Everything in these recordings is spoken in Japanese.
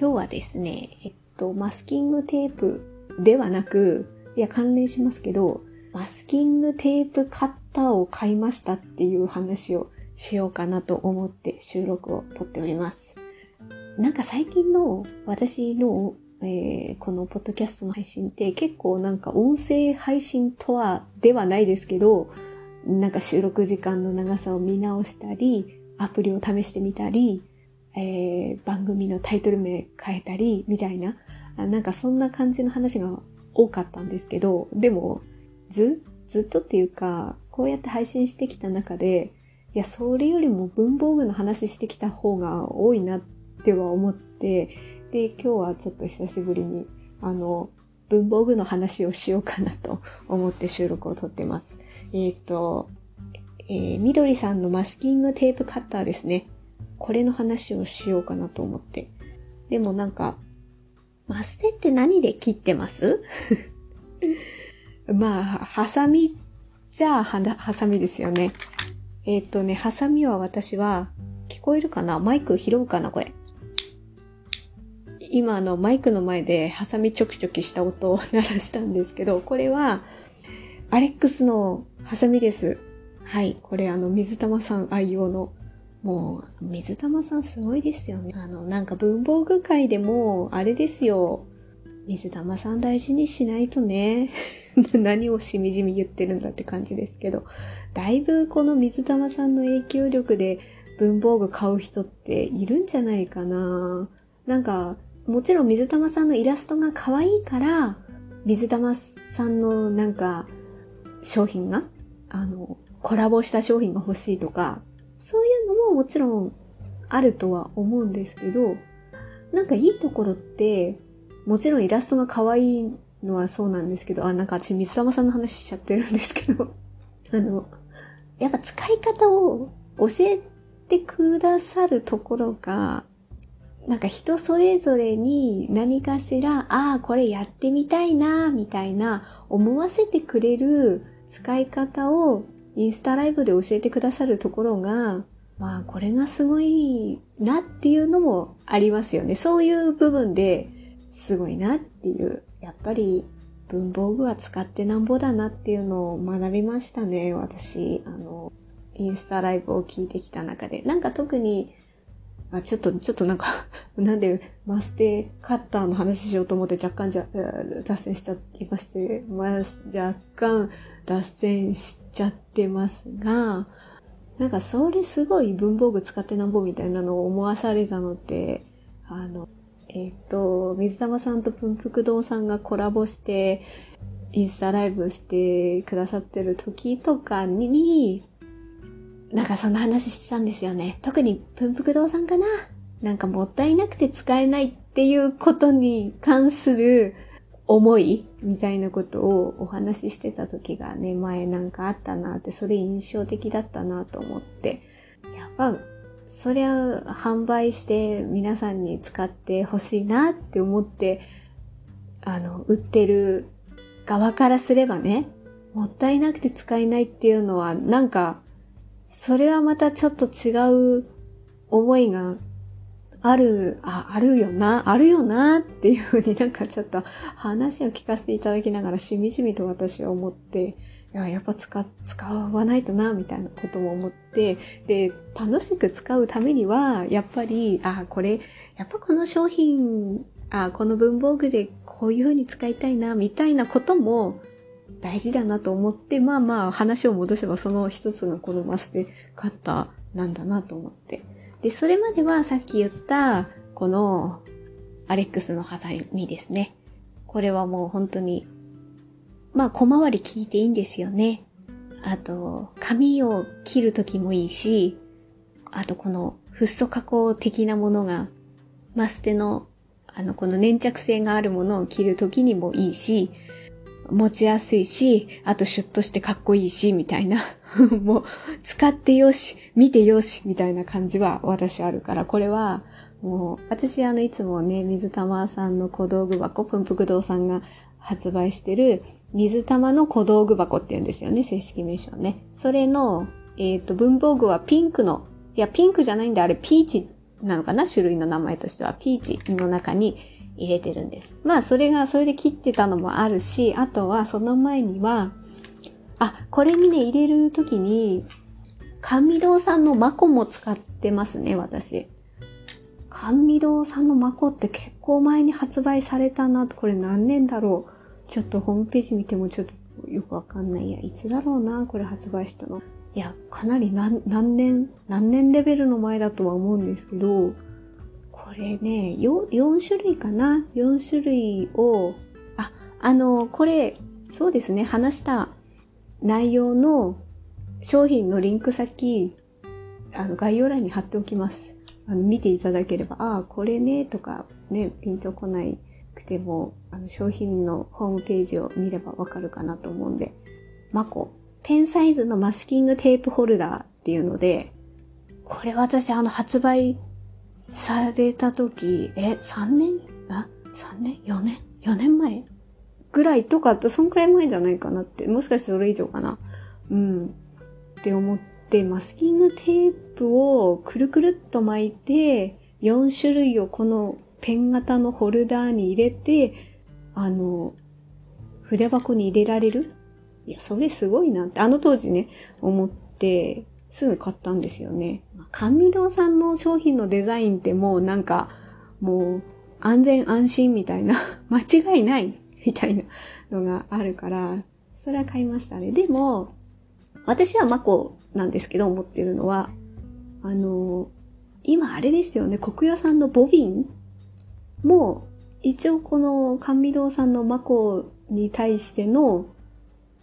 今日はですね、えっと、マスキングテープではなく、いや、関連しますけど、マスキングテープカッターを買いましたっていう話をしようかなと思って収録を撮っております。なんか最近の私の、えー、このポッドキャストの配信って結構なんか音声配信とはではないですけど、なんか収録時間の長さを見直したり、アプリを試してみたり、えー、番組のタイトル名変えたり、みたいな、なんかそんな感じの話が多かったんですけど、でも、ず、ずっとっていうか、こうやって配信してきた中で、いや、それよりも文房具の話してきた方が多いなっては思って、で、今日はちょっと久しぶりに、あの、文房具の話をしようかなと思って収録を撮ってます。えっ、ー、と、えー、みどりさんのマスキングテープカッターですね。これの話をしようかなと思って。でもなんか、マステって何で切ってます？まあ、ハサミじゃあ、ハサミですよね。えっ、ー、とね、ハサミは私は、聞こえるかな？マイク拾うかなこれ。今あのマイクの前でハサミチョキチョキした音を鳴らしたんですけど、これはアレックスのハサミです。はい。これあの水玉さん愛用の。もう、水玉さんすごいですよね。あの、なんか文房具界でも、あれですよ。水玉さん大事にしないとね。何をしみじみ言ってるんだって感じですけど。だいぶこの水玉さんの影響力で文房具買う人っているんじゃないかな。なんか、もちろん水玉さんのイラストが可愛いから、水玉さんのなんか、商品が、あの、コラボした商品が欲しいとか、ももちろんあるとは思うんですけど、なんかいいところって、もちろんイラストが可愛いのはそうなんですけど、あ、なんか私水玉さんの話しちゃってるんですけど、あの、やっぱ使い方を教えてくださるところが、なんか人それぞれに何かしら、ああ、これやってみたいな、みたいな思わせてくれる使い方をインスタライブで教えてくださるところが、まあこれがすごいなっていうのもありますよね。そういう部分ですごいなっていう、やっぱり文房具は使ってなんぼだなっていうのを学びましたね、私。あの、インスタライブを聞いてきた中で。なんか特に、あ、ちょっと、ちょっとなんか なんでマステカッターの話しようと思って若干じゃ、脱線しちゃいまして、まあ、若干脱線しちゃってますが、なんかそれすごい文房具使ってなんぼみたいなのを思わされたのって、あの、えっ、と、水玉さんと文福堂さんがコラボして、インスタライブしてくださってる時とかに、なんかそんな話してたんですよね。特に文福堂さんかな。なんかもったいなくて使えないっていうことに関する思いみたいなことをお話ししてた時がね、前なんかあったなって、それ印象的だったなと思って。やっぱそりゃ販売して皆さんに使ってほしいなって思って、あの、売ってる側からすればね、もったいなくて使えないっていうのは、なんか、それはまたちょっと違う思いがある、あ、あるよな、あるよなっていうふうになんかちょっと話を聞かせていただきながらしみじみと私は思って、いや、やっぱ使、使わないとな、みたいなことも思って、で、楽しく使うためには、やっぱり、あ、これ、やっぱこの商品、あ、この文房具でこういう風に使いたいな、みたいなことも大事だなと思って、まあまあ話を戻せばその一つがこのマステカッターなんだなと思って。で、それまではさっき言った、このアレックスのハサミですね。これはもう本当にまあ、小回り聞いていいんですよね。あと、髪を切るときもいいし、あとこのフッ素加工的なものが、マステの、あの、この粘着性があるものを切るときにもいいし、持ちやすいし、あとシュッとしてかっこいいし、みたいな。もう、使ってよし、見てよし、みたいな感じは私あるから、これは、もう、私あの、いつもね、水玉さんの小道具箱、ぷんぷく堂さんが発売してる、水玉の小道具箱って言うんですよね、正式名称ね。それの、えっ、ー、と、文房具はピンクの、いや、ピンクじゃないんだ、あれピーチなのかな？種類の名前としては、ピーチの中に入れてるんです。まあ、それが、それで切ってたのもあるし、あとは、その前には、あ、これにね、入れるときに、甘味堂さんのマコも使ってますね、私。甘味堂さんのマコって結構前に発売されたなこれ何年だろう？ちょっとホームページ見てもちょっとよくわかんないいや。いつだろうな、これ発売したの。いや、かなり何年、何年レベルの前だとは思うんですけど、これね、4, 4種類かな ?4 種類を、あ、あの、これ、そうですね、話した内容の商品のリンク先、あの、概要欄に貼っておきます。あの、見ていただければ、ああ、これね、とか、ね、ピンとこないくても、あの、商品のホームページを見ればわかるかなと思うんで、マコ、ペンサイズのマスキングテープホルダーっていうので、これ私あの発売された時、え、3年？あ ?3 年 ?4 年 ?4 年前？ぐらいとかって、そんくらい前じゃないかなって。もしかしてそれ以上かな。うん。って思って、マスキングテープをくるくるっと巻いて、4種類をこのペン型のホルダーに入れて、あの、筆箱に入れられる？いや、それすごいなって、あの当時ね、思って、すぐ買ったんですよね。甘味堂さんの商品のデザインってもうなんか、もう安全安心みたいな、間違いないみたいなのがあるから、それは買いましたね。でも、私はマコなんですけど、思ってるのは、あの、今あれですよね、国屋さんのボビンも、一応この甘味堂さんのマコに対しての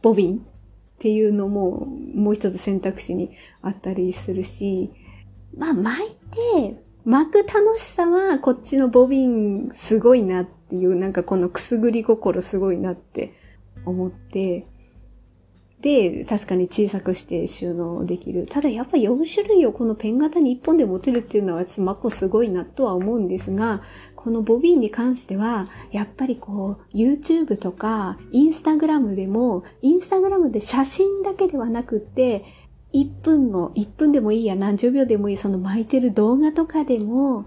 ボビンっていうのももう一つ選択肢にあったりするし、まあ巻いて、巻く楽しさはこっちのボビンすごいなっていう、なんかこのくすぐり心すごいなって思って、で、確かに小さくして収納できる。ただやっぱ4種類をこのペン型に1本で持てるっていうのは私マコすごいなとは思うんですが、このボビンに関しては、やっぱりこう、YouTube とか、Instagram でも、Instagram で写真だけではなくって、1分の、1分でもいいや、何十秒でもいい、その巻いてる動画とかでも、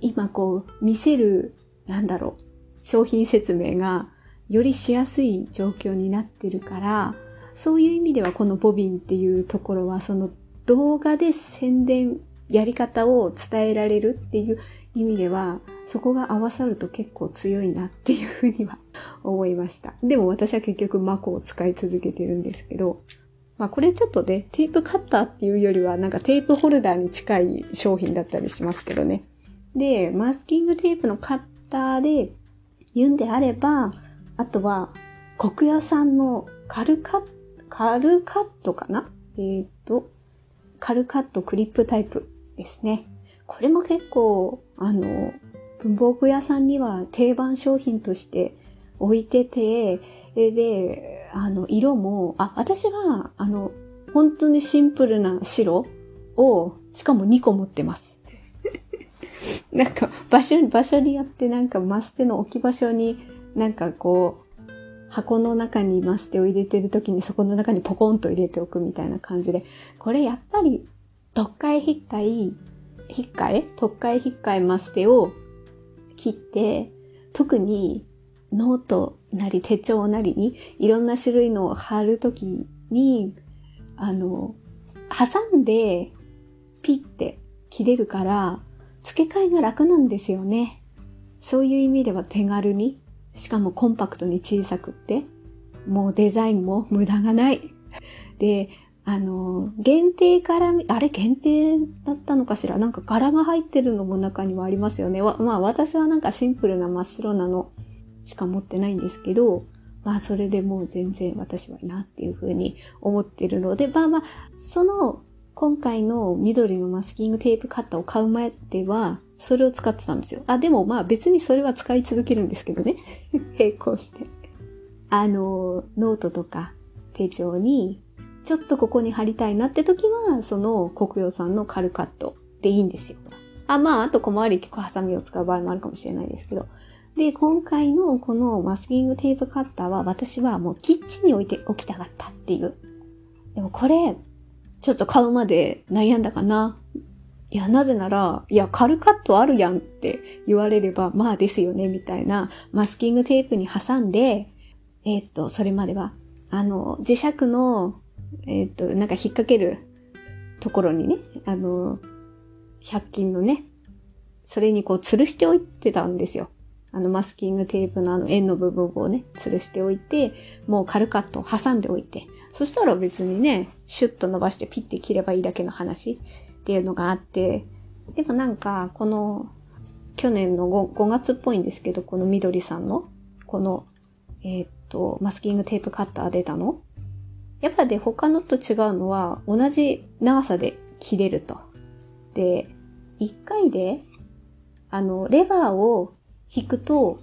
今こう、見せる、なんだろう、商品説明が、よりしやすい状況になってるから、そういう意味ではこのボビンっていうところはその動画で宣伝、やり方を伝えられるっていう意味では、そこが合わさると結構強いなっていうふうには思いました。でも私は結局マコを使い続けてるんですけど、まあこれちょっとね、テープカッターっていうよりはなんかテープホルダーに近い商品だったりしますけどね。で、マスキングテープのカッターで言うんであれば、あとは、国屋さんのカルカッカルカットかな？えっ、ー、と、カルカットクリップタイプですね。これも結構、あの、文房具屋さんには定番商品として置いてて、で、あの、色も、あ、私は、あの、本当にシンプルな白を、しかも2個持ってます。なんか、場所に、場所によってなんかマステの置き場所になんかこう、箱の中にマステを入れてる時にそこの中にポコンと入れておくみたいな感じで、これやっぱり、とっかえひっかい、ひっかえとっかえひっかえマステを切って、特にノートなり手帳なりにいろんな種類のを貼るときに、あの、挟んでピッて切れるから、付け替えが楽なんですよね。そういう意味では手軽にしかもコンパクトに小さくって、もうデザインも無駄がない。で、あの、限定から、あれ限定だったのかしら？なんか柄が入ってるのも中にはありますよね。まあ私はなんかシンプルな真っ白なのしか持ってないんですけど、まあそれでもう全然私はいいなっていうふうに思ってるので、まあまあ、その今回の緑のマスキングテープカッターを買う前では、それを使ってたんですよ。あ、でもまあ別にそれは使い続けるんですけどね。並行して。あの、ノートとか手帳に、ちょっとここに貼りたいなって時は、そのコクヨさんのカルカットでいいんですよ。あ、まあ、あと小回り結構ハサミを使う場合もあるかもしれないですけど。で、今回のこのマスキングテープカッターは私はもうキッチンに置いておきたかったっていう。でもこれ、ちょっと買うまで悩んだかな。いや、なぜなら、いや、カルカットあるやんって言われれば、まあですよね、みたいな、マスキングテープに挟んで、えー、っと、それまでは、あの、磁石の、えー、っと、なんか引っ掛けるところにね、あの、百均のね、それにこう吊るしておいてたんですよ。あのマスキングテープのあの円の部分をね、吊るしておいて、もうカルカットを挟んでおいて、そしたら別にね、シュッと伸ばしてピッて切ればいいだけの話っていうのがあって、でもなんか、この、去年の 5, 5月っぽいんですけど、この緑さんの、この、えー、っと、マスキングテープカッター出たのやっぱで他のと違うのは、同じ長さで切れると。で、1回で、あの、レバーを引くと、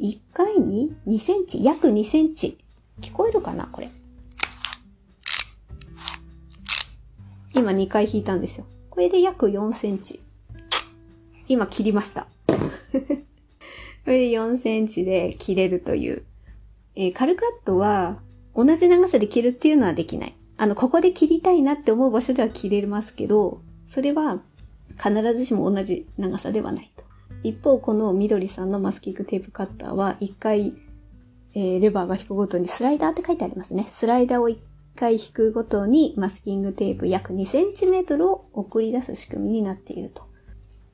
1回に2センチ、約2センチ。聞こえるかなこれ。今2回引いたんですよ。これで約4センチ。今切りました。これで4センチで切れるという。えー、カルカットは同じ長さで切るっていうのはできない。あの、ここで切りたいなって思う場所では切れますけど、それは必ずしも同じ長さではないと。一方、この緑さんのマスキングテープカッターは、一回、えー、レバーが引くごとにスライダーって書いてありますね。スライダーを回引くごとにマスキングテープ約2センチメートルを送り出す仕組みになっていると。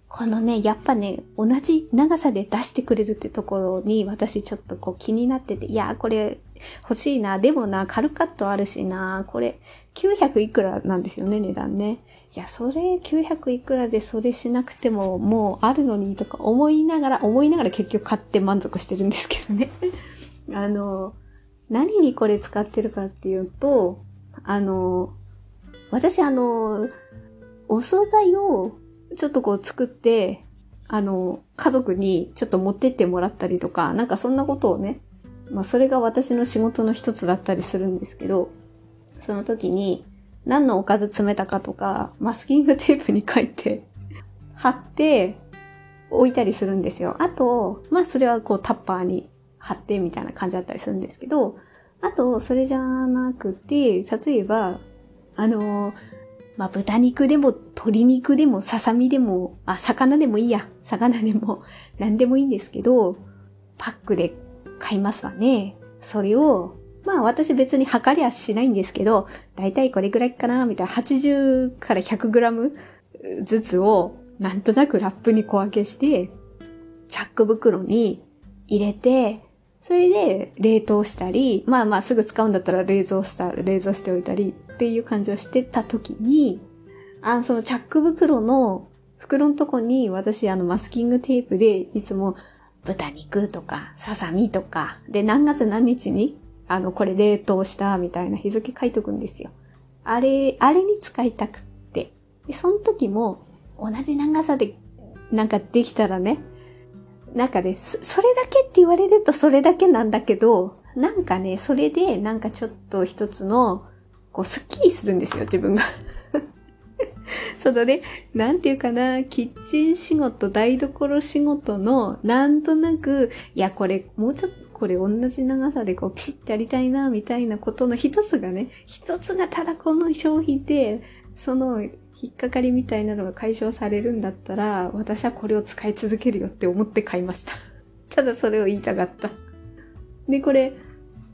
このね、やっぱね、同じ長さで出してくれるってところに私ちょっとこう気になってて、いや、これ欲しいな。でもな、カルカットあるしな。これ900いくらなんですよね、値段ね。いや、それ900いくらでそれしなくてももうあるのにとか思いながら、思いながら結局買って満足してるんですけどね。あの、何にこれ使ってるかっていうと、あの、私あの、お惣菜をちょっとこう作って、あの、家族にちょっと持ってってもらったりとか、なんかそんなことをね、まあそれが私の仕事の一つだったりするんですけど、その時に何のおかず詰めたかとか、マスキングテープに書いて、貼って置いたりするんですよ。あと、まあそれはこうタッパーに貼ってみたいな感じだったりするんですけど、あと、それじゃなくて、例えば、あのまあ、豚肉でも鶏肉でもささみでも、あ、魚でもいいや。魚でも 何でもいいんですけど、パックで買いますわね。それを、まあ私別に測りはしないんですけど、だいたいこれぐらいかな、みたいな80から100グラムずつをなんとなくラップに小分けして、チャック袋に入れて、それで冷凍したり、まあまあすぐ使うんだったら冷蔵した、冷蔵しておいたりっていう感じをしてた時に、あのそのチャック袋の袋のとこに私あのマスキングテープでいつも豚肉とかささみとかで何月何日にあのこれ冷凍したみたいな日付書いとくんですよ。あれ、あれに使いたくって。で、その時も同じ長さでなんかできたらね、なんかね、それだけって言われるとそれだけなんだけど、なんかね、それでなんかちょっと一つの、こう、スッキリするんですよ、自分が。そのね、なんていうかな、キッチン仕事、台所仕事の、なんとなく、いや、これ、もうちょっと、これ同じ長さでこうピシッてやりたいな、みたいなことの一つがね、一つがただこの商品で、その引っかかりみたいなのが解消されるんだったら、私はこれを使い続けるよって思って買いました。ただそれを言いたかった。で、これ、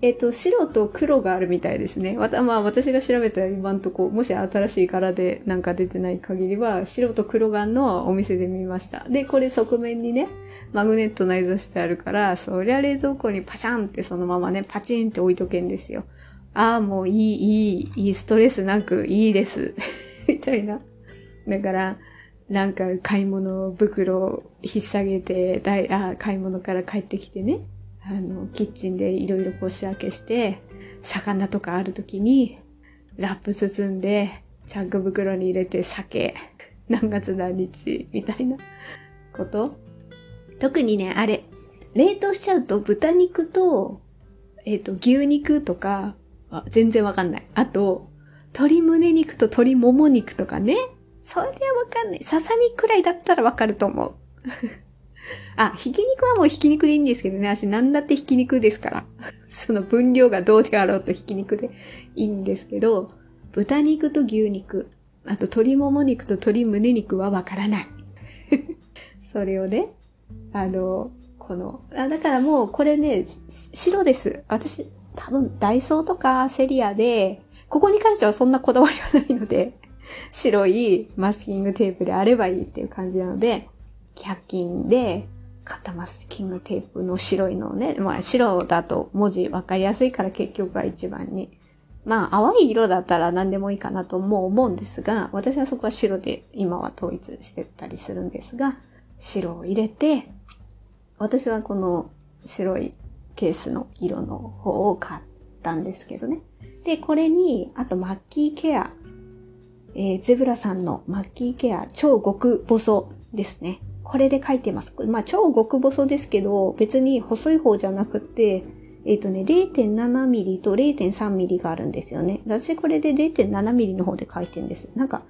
えっ、ー、と、白と黒があるみたいですね。わた、まあ私が調べた今んとこ、もし新しい柄でなんか出てない限りは、白と黒があるのはお店で見ました。で、これ側面にね、マグネット内蔵してあるから、そりゃ冷蔵庫にパシャンってそのままね、パチンって置いとけんですよ。ああ、もういい、いい、いい、ストレスなくいいです。みたいな。だから、なんか買い物袋を引っ提げて、だいあ買い物から帰ってきてね、あの、キッチンでいろいろこう仕分けして、魚とかある時に、ラップ包んで、チャック袋に入れて酒、何月何日、みたいなこと。特にね、あれ、冷凍しちゃうと豚肉と、えっ、ー、と、牛肉とか、全然わかんない。あと、鶏胸肉と鶏もも肉とかね。そりゃわかんない。ささみくらいだったらわかると思う。あ、ひき肉はもうひき肉でいいんですけどね。私なんだってひき肉ですから。その分量がどうであろうとひき肉でいいんですけど、豚肉と牛肉。あと鶏もも肉と鶏胸肉はわからない。それをね、あの、この、あだからもうこれね、白です。私、多分ダイソーとかセリアで、ここに関してはそんなこだわりはないので、白いマスキングテープであればいいっていう感じなので、100均で型マスキングテープの白いのをね、まあ白だと文字わかりやすいから結局が一番に。まあ淡い色だったら何でもいいかなとも思うんですが、私はそこは白で今は統一してたりするんですが、白を入れて、私はこの白いケースの色の方を買ったんですけどね。で、これに、あとマッキーケア。えー、ゼブラさんのマッキーケア超極細ですね。これで書いてます。まあ、超極細ですけど、別に細い方じゃなくて、えっ、ー、とね、0.7ミリと0.3ミリがあるんですよね。私これで0.7ミリの方で書いてるんです。なんか、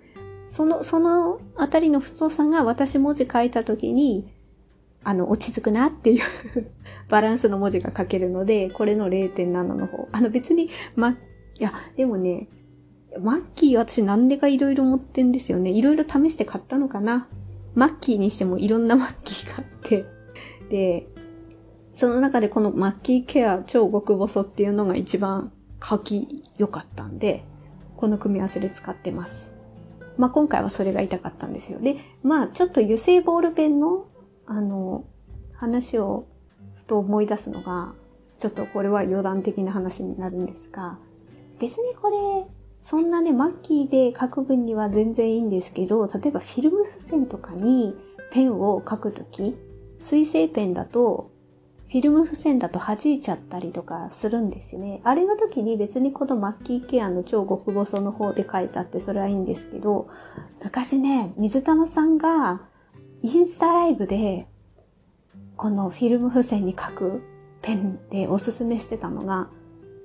その、そのあたりの太さが私文字書いた時に、あの、落ち着くなっていう バランスの文字が書けるので、これの0.7の方。あの別に、ま、いや、でもね、マッキー私なんでか色々持ってんですよね。色々試して買ったのかな。マッキーにしてもいろんなマッキーがあって、で、その中でこのマッキーケア超極細っていうのが一番書き良かったんで、この組み合わせで使ってます。まあ今回はそれが痛かったんですよ。で、まあちょっと油性ボールペンの、あの、話をふと思い出すのが、ちょっとこれは余談的な話になるんですが、別にこれ、そんなね、マッキーで書く分には全然いいんですけど、例えばフィルム付箋とかにペンを書くとき、水性ペンだと、フィルム付箋だと弾いちゃったりとかするんですよね。あれの時に別にこのマッキーケアの超極細の方で書いたってそれはいいんですけど、昔ね、水玉さんがインスタライブでこのフィルム付箋に書くペンでおすすめしてたのが、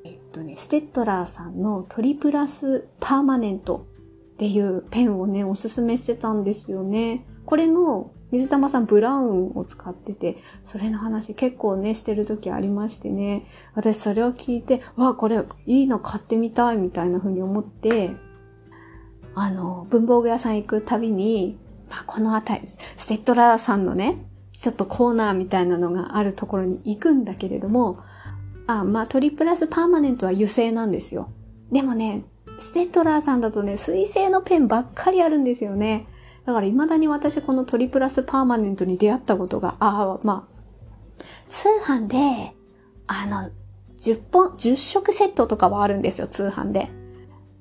えっとね、ステッドラーさんのトリプラスパーマネントっていうペンをね、おすすめしてたんですよね。これの水玉さんブラウンを使ってて、それの話結構ね、してる時ありましてね。私それを聞いて、わあ、これいいの買ってみたいみたいな風に思って、あの、文房具屋さん行くたびに、あ、この辺り、ステッドラーさんのね、ちょっとコーナーみたいなのがあるところに行くんだけれども、あ、まあトリプラスパーマネントは油性なんですよ。でもね、ステッドラーさんだとね、水性のペンばっかりあるんですよね。だから未だに私このトリプラスパーマネントに出会ったことが、ああ、まあ、通販で、あの、10本、10色セットとかはあるんですよ、通販で。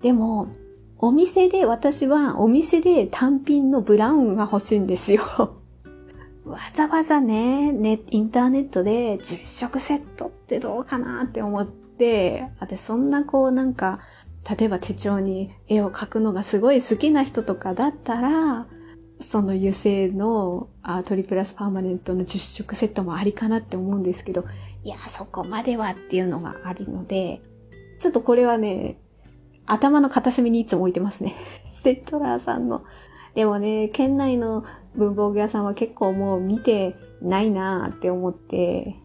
でも、お店で、私はお店で単品のブラウンが欲しいんですよ。わざわざね、ね、インターネットで10色セットってどうかなって思って、私そんなこうなんか、例えば手帳に絵を描くのがすごい好きな人とかだったら、その油性のあトリプラスパーマネントの10色セットもありかなって思うんですけど、いや、そこまではっていうのがあるので、ちょっとこれはね、頭の片隅にいつも置いてますね。セットラーさんの。でもね、県内の文房具屋さんは結構もう見てないなーって思って、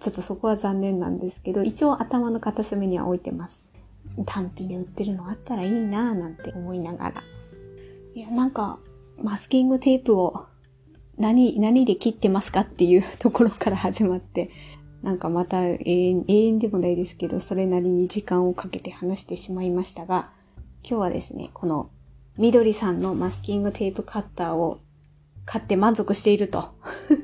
ちょっとそこは残念なんですけど、一応頭の片隅には置いてます。単品で売ってるのあったらいいなーなんて思いながら。いや、なんか、マスキングテープを何、何で切ってますかっていうところから始まって、なんかまた永遠、永遠でもないですけど、それなりに時間をかけて話してしまいましたが、今日はですね、このみどりさんのマスキングテープカッターを買って満足していると。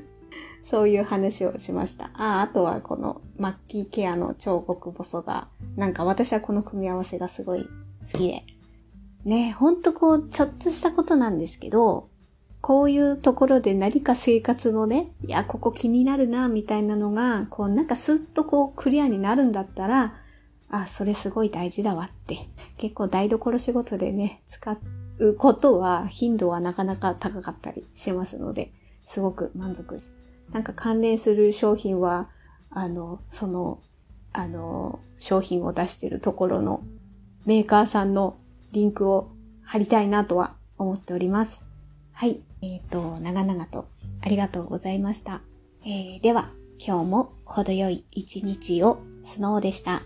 そういう話をしました。ああ、あとはこのマッキーケアの超極細が、なんか私はこの組み合わせがすごい好きで。ねほんとこう、ちょっとしたことなんですけど、こういうところで何か生活のね、いや、ここ気になるな、みたいなのが、こう、なんかスッとこう、クリアになるんだったら、あ、それすごい大事だわって。結構台所仕事でね、使うことは頻度はなかなか高かったりしますので、すごく満足です。なんか関連する商品は、あの、その、あの、商品を出してるところのメーカーさんのリンクを貼りたいなとは思っております。はい。えっ、ー、と、長々とありがとうございました。えー、では、今日も程よい一日をスノーでした。